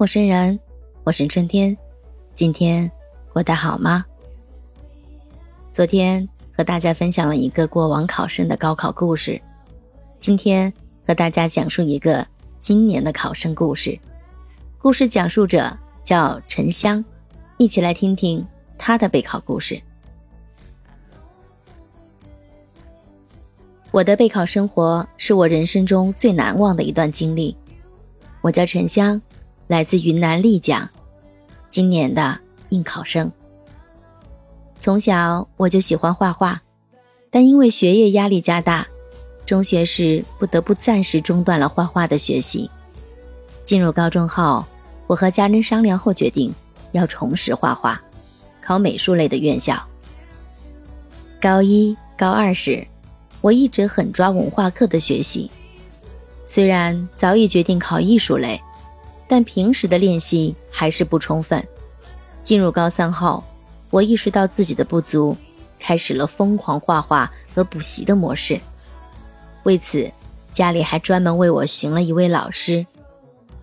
陌生人，我是春天，今天过得好吗？昨天和大家分享了一个过往考生的高考故事，今天和大家讲述一个今年的考生故事。故事讲述者叫沉香，一起来听听他的备考故事。我的备考生活是我人生中最难忘的一段经历。我叫沉香。来自云南丽江，今年的应考生。从小我就喜欢画画，但因为学业压力加大，中学时不得不暂时中断了画画的学习。进入高中后，我和家人商量后决定要重拾画画，考美术类的院校。高一、高二时，我一直狠抓文化课的学习，虽然早已决定考艺术类。但平时的练习还是不充分。进入高三后，我意识到自己的不足，开始了疯狂画画和补习的模式。为此，家里还专门为我寻了一位老师，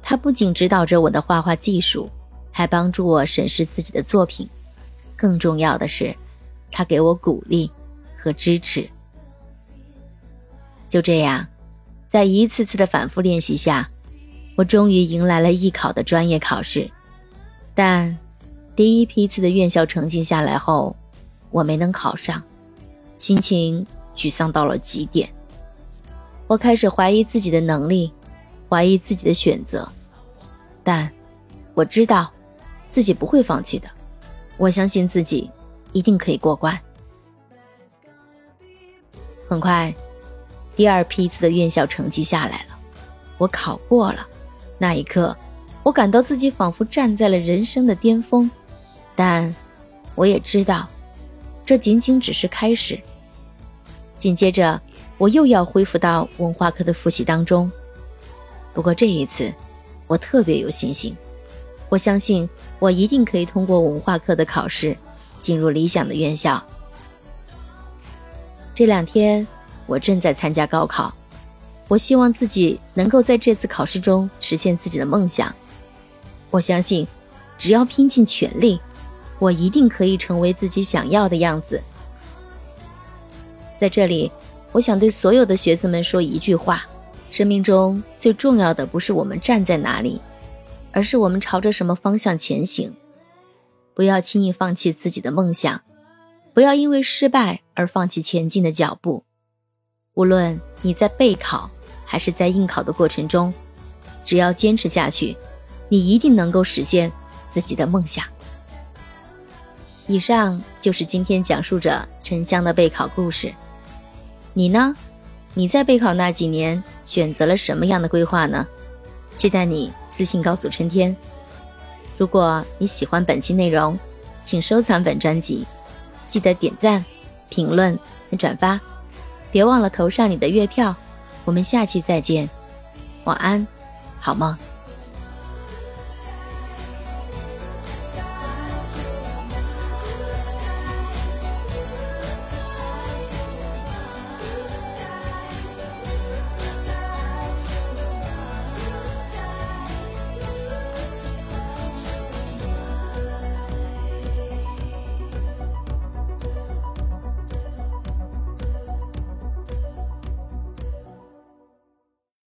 他不仅指导着我的画画技术，还帮助我审视自己的作品。更重要的是，他给我鼓励和支持。就这样，在一次次的反复练习下。我终于迎来了艺考的专业考试，但第一批次的院校成绩下来后，我没能考上，心情沮丧到了极点。我开始怀疑自己的能力，怀疑自己的选择，但我知道自己不会放弃的，我相信自己一定可以过关。很快，第二批次的院校成绩下来了，我考过了。那一刻，我感到自己仿佛站在了人生的巅峰，但我也知道，这仅仅只是开始。紧接着，我又要恢复到文化课的复习当中。不过这一次，我特别有信心，我相信我一定可以通过文化课的考试，进入理想的院校。这两天，我正在参加高考。我希望自己能够在这次考试中实现自己的梦想。我相信，只要拼尽全力，我一定可以成为自己想要的样子。在这里，我想对所有的学子们说一句话：生命中最重要的不是我们站在哪里，而是我们朝着什么方向前行。不要轻易放弃自己的梦想，不要因为失败而放弃前进的脚步。无论你在备考。还是在应考的过程中，只要坚持下去，你一定能够实现自己的梦想。以上就是今天讲述者沉香的备考故事。你呢？你在备考那几年选择了什么样的规划呢？期待你私信告诉春天。如果你喜欢本期内容，请收藏本专辑，记得点赞、评论和转发，别忘了投上你的月票。我们下期再见，晚安，好梦。